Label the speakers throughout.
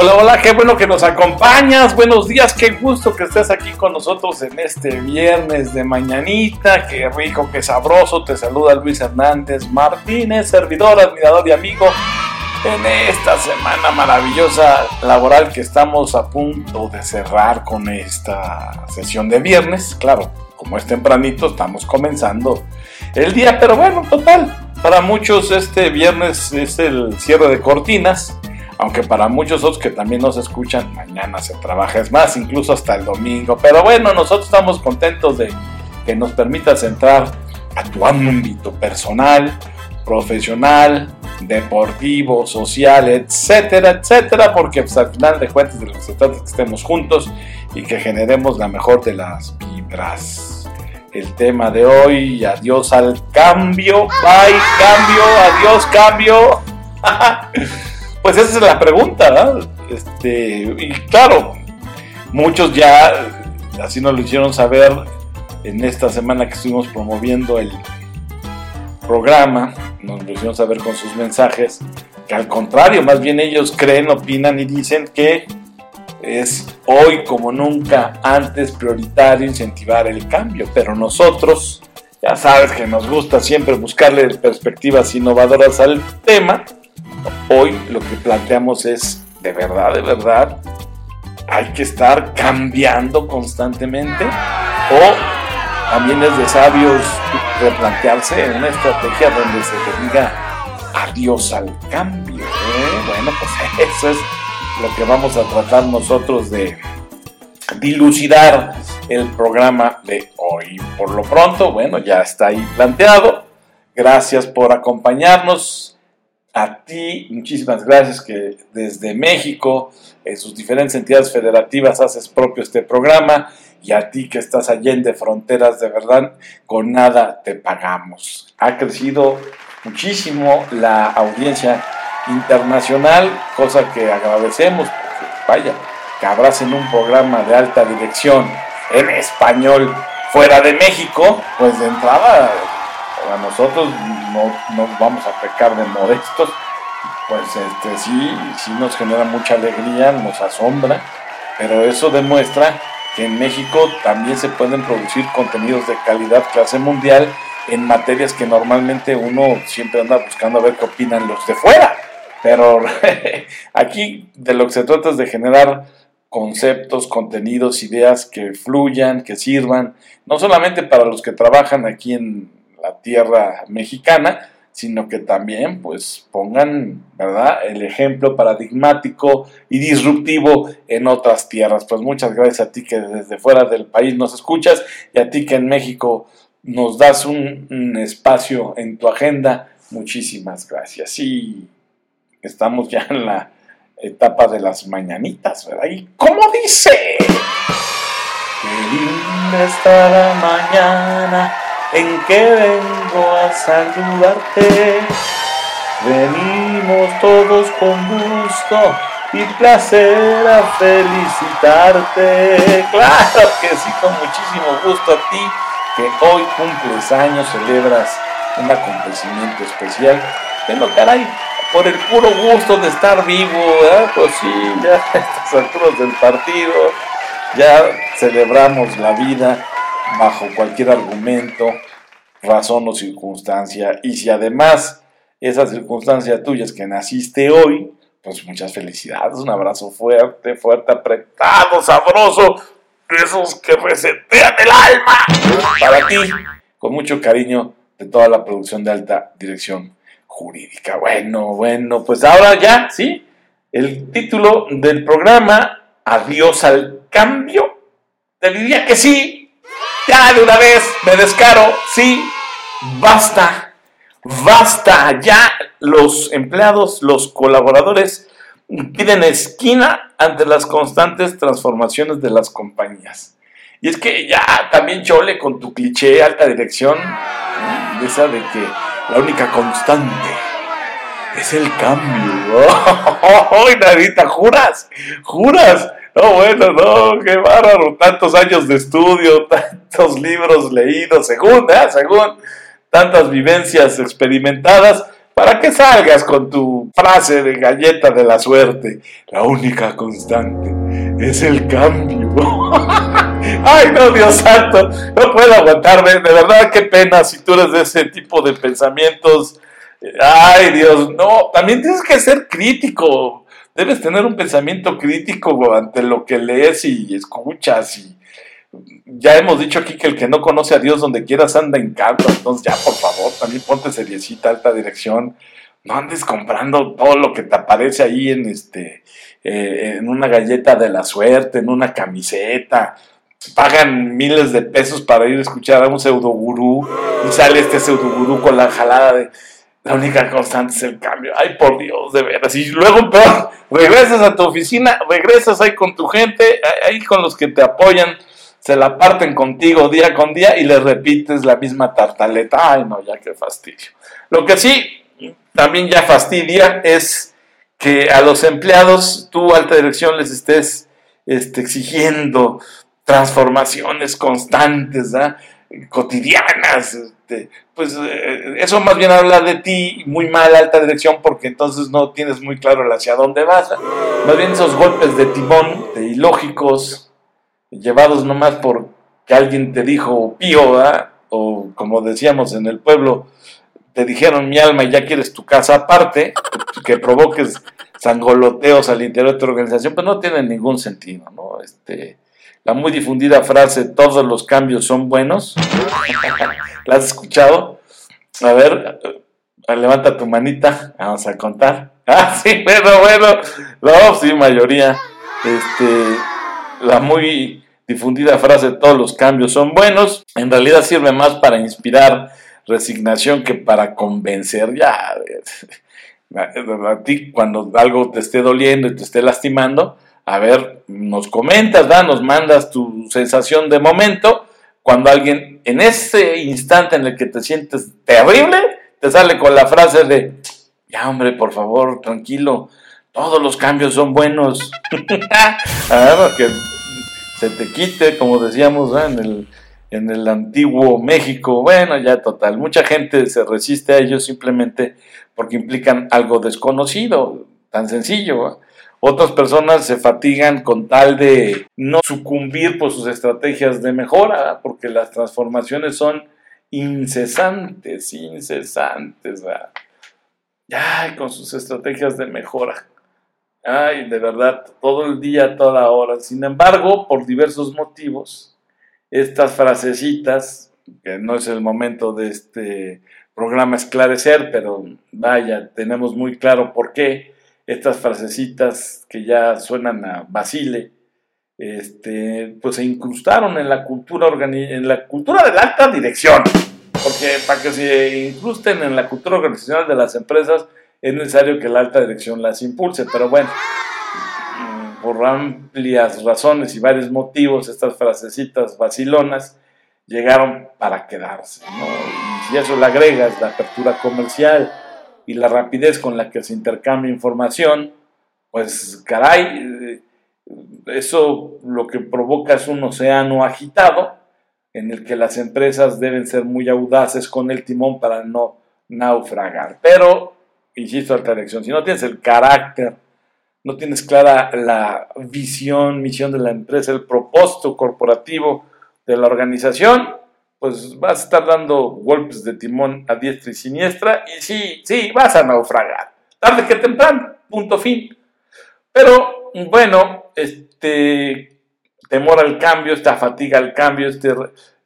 Speaker 1: Hola, hola, qué bueno que nos acompañas. Buenos días, qué gusto que estés aquí con nosotros en este viernes de mañanita. Qué rico, qué sabroso. Te saluda Luis Hernández Martínez, servidor, admirador y amigo en esta semana maravillosa laboral que estamos a punto de cerrar con esta sesión de viernes. Claro, como es tempranito, estamos comenzando el día, pero bueno, total. Para muchos este viernes es el cierre de cortinas aunque para muchos otros que también nos escuchan, mañana se trabaja, es más, incluso hasta el domingo. Pero bueno, nosotros estamos contentos de que nos permitas entrar a tu ámbito personal, profesional, deportivo, social, etcétera, etcétera, porque pues, al final de cuentas de lo que se trata es que estemos juntos y que generemos la mejor de las vibras. El tema de hoy, adiós al cambio, bye, cambio, adiós, cambio. Pues esa es la pregunta. Este, y claro, muchos ya así nos lo hicieron saber en esta semana que estuvimos promoviendo el programa, nos lo hicieron saber con sus mensajes, que al contrario, más bien ellos creen, opinan y dicen que es hoy como nunca antes prioritario incentivar el cambio, pero nosotros, ya sabes que nos gusta siempre buscarle perspectivas innovadoras al tema, Hoy lo que planteamos es, de verdad, de verdad, hay que estar cambiando constantemente o también es de sabios replantearse una estrategia donde se le diga adiós al cambio. ¿eh? Bueno, pues eso es lo que vamos a tratar nosotros de dilucidar el programa de hoy. Por lo pronto, bueno, ya está ahí planteado. Gracias por acompañarnos a ti, muchísimas gracias que desde México, en sus diferentes entidades federativas, haces propio este programa. Y a ti que estás allende fronteras, de verdad, con nada te pagamos. Ha crecido muchísimo la audiencia internacional, cosa que agradecemos, porque vaya, que abracen un programa de alta dirección en español fuera de México, pues de entrada a nosotros no nos vamos a pecar de modestos, pues este, sí, sí nos genera mucha alegría, nos asombra, pero eso demuestra que en México también se pueden producir contenidos de calidad clase mundial en materias que normalmente uno siempre anda buscando a ver qué opinan los de fuera. Pero aquí de lo que se trata es de generar conceptos, contenidos, ideas que fluyan, que sirvan, no solamente para los que trabajan aquí en la tierra mexicana, sino que también pues pongan, ¿verdad?, el ejemplo paradigmático y disruptivo en otras tierras. Pues muchas gracias a ti que desde fuera del país nos escuchas y a ti que en México nos das un, espacio en tu agenda. Muchísimas gracias. Y estamos ya en la etapa de las mañanitas, ¿verdad? ¿Y cómo dice? Qué linda está la mañana en que vengo a saludarte. Venimos todos con gusto y placer a felicitarte. Claro que sí, con muchísimo gusto a ti que hoy cumples años, celebras un acontecimiento especial. Pero caray, por el puro gusto de estar vivo. Pues sí, ya a estas alturas del partido, ya celebramos la vida bajo cualquier argumento, razón o circunstancia. Y si además esa circunstancia tuya es que naciste hoy, pues muchas felicidades, un abrazo fuerte, fuerte, apretado, sabroso, de esos que resetean el alma. Para ti, con mucho cariño, de toda la producción de alta dirección jurídica. Bueno, bueno, pues ahora ya, ¿sí? El título del programa, Adiós al cambio. Te diría que sí, ya de una vez me descaro, sí, basta, basta, ya los empleados, los colaboradores piden esquina ante las constantes transformaciones de las compañías. Y es que ya también chole con tu cliché alta dirección, de esa de que la única constante es el cambio. ¡Oh, Nadita! ¿Juras? ¿Juras? No, bueno, no, qué bárbaro. Tantos años de estudio, tantos libros leídos, según, ¿eh? según tantas vivencias experimentadas, para que salgas con tu frase de galleta de la suerte. La única constante es el cambio. Ay, no, Dios santo, no puedo aguantarme. De verdad, qué pena si tú eres de ese tipo de pensamientos. Ay, Dios, no, también tienes que ser crítico. Debes tener un pensamiento crítico ante lo que lees y escuchas y ya hemos dicho aquí que el que no conoce a Dios donde quieras anda en canto, entonces ya por favor, también ponte seriecita, alta dirección, no andes comprando todo lo que te aparece ahí en este, eh, en una galleta de la suerte, en una camiseta, pagan miles de pesos para ir a escuchar a un pseudo gurú y sale este pseudo gurú con la jalada de la única constante es el cambio. Ay, por Dios, de veras. Y luego, peor, regresas a tu oficina, regresas ahí con tu gente, ahí con los que te apoyan se la parten contigo día con día y le repites la misma tartaleta. Ay, no, ya qué fastidio. Lo que sí también ya fastidia es que a los empleados, tú, alta dirección, les estés este, exigiendo transformaciones constantes, cotidianas. Este, pues eh, eso más bien habla de ti muy mal, alta dirección, porque entonces no tienes muy claro hacia dónde vas. Más bien esos golpes de timón, de ilógicos, llevados nomás por que alguien te dijo pío, o como decíamos en el pueblo, te dijeron mi alma y ya quieres tu casa aparte, que provoques sangoloteos al interior de tu organización, pues no tiene ningún sentido, ¿no? Este, la muy difundida frase, todos los cambios son buenos, ¿la has escuchado? A ver, levanta tu manita, vamos a contar. Ah, sí, bueno, bueno, no, sí, mayoría. Este, la muy difundida frase todos los cambios son buenos, en realidad sirve más para inspirar resignación que para convencer. Ya, a ti cuando algo te esté doliendo y te esté lastimando, a ver, nos comentas, ¿da? nos mandas tu sensación de momento. Cuando alguien en ese instante en el que te sientes terrible, te sale con la frase de, ya hombre, por favor, tranquilo, todos los cambios son buenos. ver, que se te quite, como decíamos en, el, en el antiguo México. Bueno, ya total, mucha gente se resiste a ellos simplemente porque implican algo desconocido, tan sencillo. Otras personas se fatigan con tal de no sucumbir por sus estrategias de mejora, porque las transformaciones son incesantes, incesantes. Ya, con sus estrategias de mejora. Ay, de verdad, todo el día, toda hora. Sin embargo, por diversos motivos, estas frasecitas, que no es el momento de este programa esclarecer, pero vaya, tenemos muy claro por qué estas frasecitas que ya suenan a Basile, este, pues se incrustaron en la cultura en la cultura de la alta dirección, porque para que se incrusten en la cultura organizacional de las empresas es necesario que la alta dirección las impulse, pero bueno, por amplias razones y varios motivos, estas frasecitas vacilonas llegaron para quedarse, ¿no? Y si eso le agregas la apertura comercial y la rapidez con la que se intercambia información, pues caray, eso lo que provoca es un océano agitado en el que las empresas deben ser muy audaces con el timón para no naufragar. Pero insisto, alta dirección, si no tienes el carácter, no tienes clara la visión, misión de la empresa, el propósito corporativo de la organización, pues vas a estar dando golpes de timón a diestra y siniestra y sí, sí, vas a naufragar. Tarde que temprano, punto fin. Pero bueno, este temor al cambio, esta fatiga al cambio, este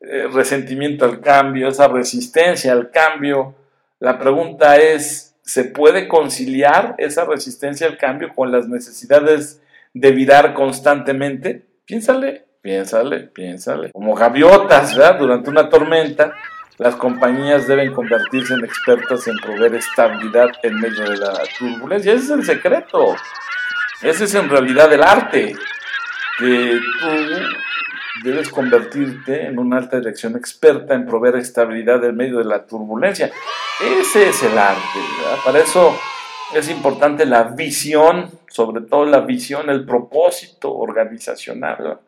Speaker 1: eh, resentimiento al cambio, esa resistencia al cambio, la pregunta es, ¿Se puede conciliar esa resistencia al cambio con las necesidades de virar constantemente? Piénsale, piénsale, piénsale. Como gaviotas, ¿verdad? Durante una tormenta, las compañías deben convertirse en expertas en proveer estabilidad en medio de la turbulencia. Ese es el secreto. Ese es en realidad el arte. Que tú debes convertirte en una alta dirección experta en proveer estabilidad en medio de la turbulencia. Ese es el arte. Para eso es importante la visión, sobre todo la visión, el propósito organizacional.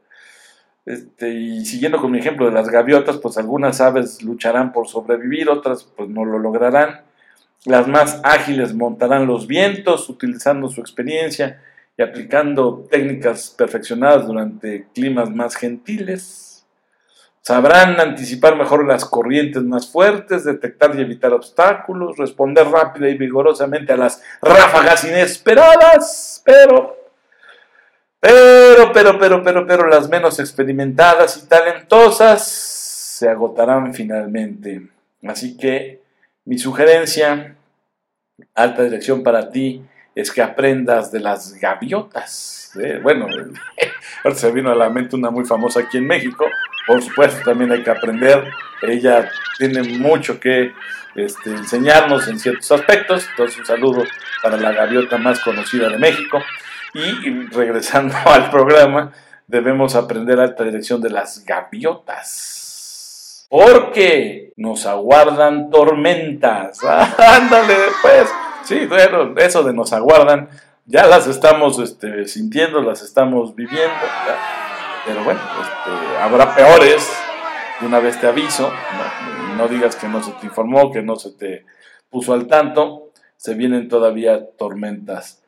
Speaker 1: Este, y siguiendo con mi ejemplo de las gaviotas, pues algunas aves lucharán por sobrevivir, otras pues no lo lograrán. Las más ágiles montarán los vientos utilizando su experiencia y aplicando técnicas perfeccionadas durante climas más gentiles. Sabrán anticipar mejor las corrientes más fuertes, detectar y evitar obstáculos, responder rápida y vigorosamente a las ráfagas inesperadas, pero, pero, pero, pero, pero, pero las menos experimentadas y talentosas se agotarán finalmente. Así que mi sugerencia, alta dirección para ti, es que aprendas de las gaviotas. ¿eh? Bueno, ahora se vino a la mente una muy famosa aquí en México. Por supuesto, también hay que aprender. Ella tiene mucho que este, enseñarnos en ciertos aspectos. Entonces, un saludo para la gaviota más conocida de México. Y regresando al programa, debemos aprender alta dirección de las gaviotas. Porque nos aguardan tormentas. Ándale, pues. Sí, bueno, eso de nos aguardan, ya las estamos este, sintiendo, las estamos viviendo, pero bueno, este, habrá peores, de una vez te aviso, no, digas que no se te informó, que no se te puso al tanto, se vienen todavía tormentas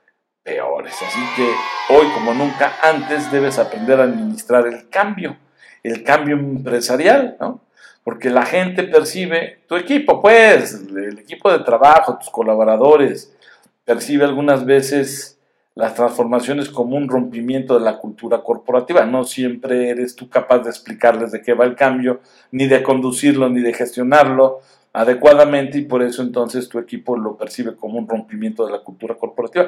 Speaker 1: peores. Así que hoy como nunca antes debes aprender a administrar el cambio, el cambio empresarial, ¿no? porque la gente percibe, tu equipo, pues, el equipo de trabajo, tus colaboradores, percibe algunas veces las transformaciones como un rompimiento de la cultura corporativa. No siempre eres tú capaz de explicarles de qué va el cambio, ni de conducirlo, ni de gestionarlo adecuadamente y por eso entonces tu equipo lo percibe como un rompimiento de la cultura corporativa.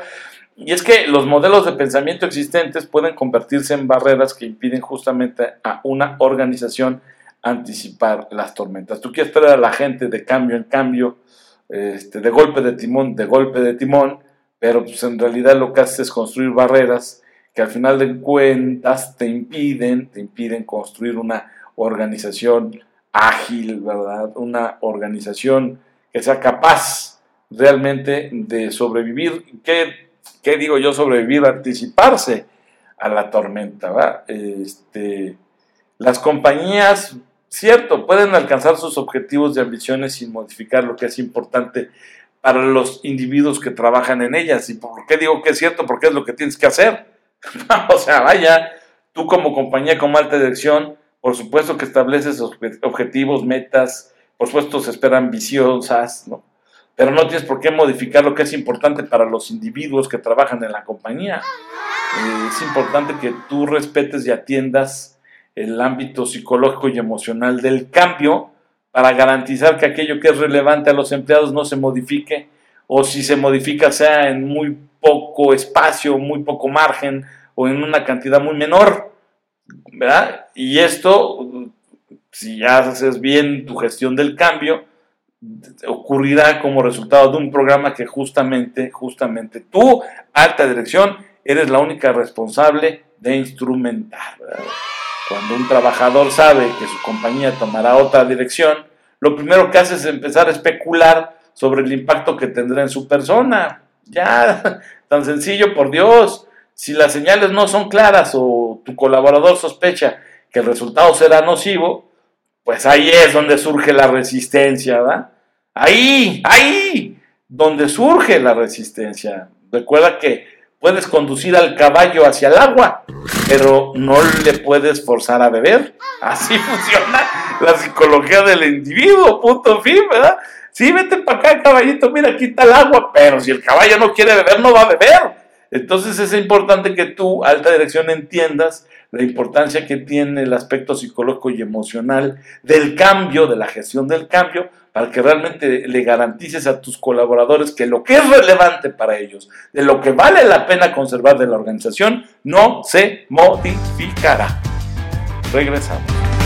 Speaker 1: Y es que los modelos de pensamiento existentes pueden convertirse en barreras que impiden justamente a una organización anticipar las tormentas. Tú quieres traer a la gente de cambio en cambio, este, de golpe de timón, de golpe de timón, pero pues en realidad lo que haces es construir barreras que al final de cuentas te impiden, te impiden construir una organización ágil, ¿verdad? Una organización que sea capaz realmente de sobrevivir. ¿Qué, qué digo yo sobrevivir? Anticiparse a la tormenta, ¿verdad? Este, las compañías Cierto, pueden alcanzar sus objetivos y ambiciones sin modificar lo que es importante para los individuos que trabajan en ellas. ¿Y por qué digo que es cierto? Porque es lo que tienes que hacer. o sea, vaya, tú como compañía con alta dirección, por supuesto que estableces objetivos, metas, por supuesto se esperan ambiciosas, ¿no? Pero no tienes por qué modificar lo que es importante para los individuos que trabajan en la compañía. Eh, es importante que tú respetes y atiendas el ámbito psicológico y emocional del cambio para garantizar que aquello que es relevante a los empleados no se modifique o si se modifica sea en muy poco espacio, muy poco margen o en una cantidad muy menor, ¿verdad? Y esto, si ya haces bien tu gestión del cambio, ocurrirá como resultado de un programa que justamente, justamente tú, alta dirección, eres la única responsable de instrumentar. Cuando un trabajador sabe que su compañía tomará otra dirección, lo primero que hace es empezar a especular sobre el impacto que tendrá en su persona. Ya, tan sencillo, por Dios. Si las señales no son claras o tu colaborador sospecha que el resultado será nocivo, pues ahí es donde surge la resistencia, ¿verdad? Ahí, ahí, donde surge la resistencia. Recuerda que puedes conducir al caballo hacia el agua, pero no le puedes forzar a beber. Así funciona la psicología del individuo, punto fin, ¿verdad? Sí, vete para acá, caballito, mira, está el agua, pero si el caballo no quiere beber, no va a beber. Entonces es importante que tú, alta dirección, entiendas la importancia que tiene el aspecto psicológico y emocional del cambio, de la gestión del cambio, para que realmente le garantices a tus colaboradores que lo que es relevante para ellos, de lo que vale la pena conservar de la organización, no se modificará. Regresamos.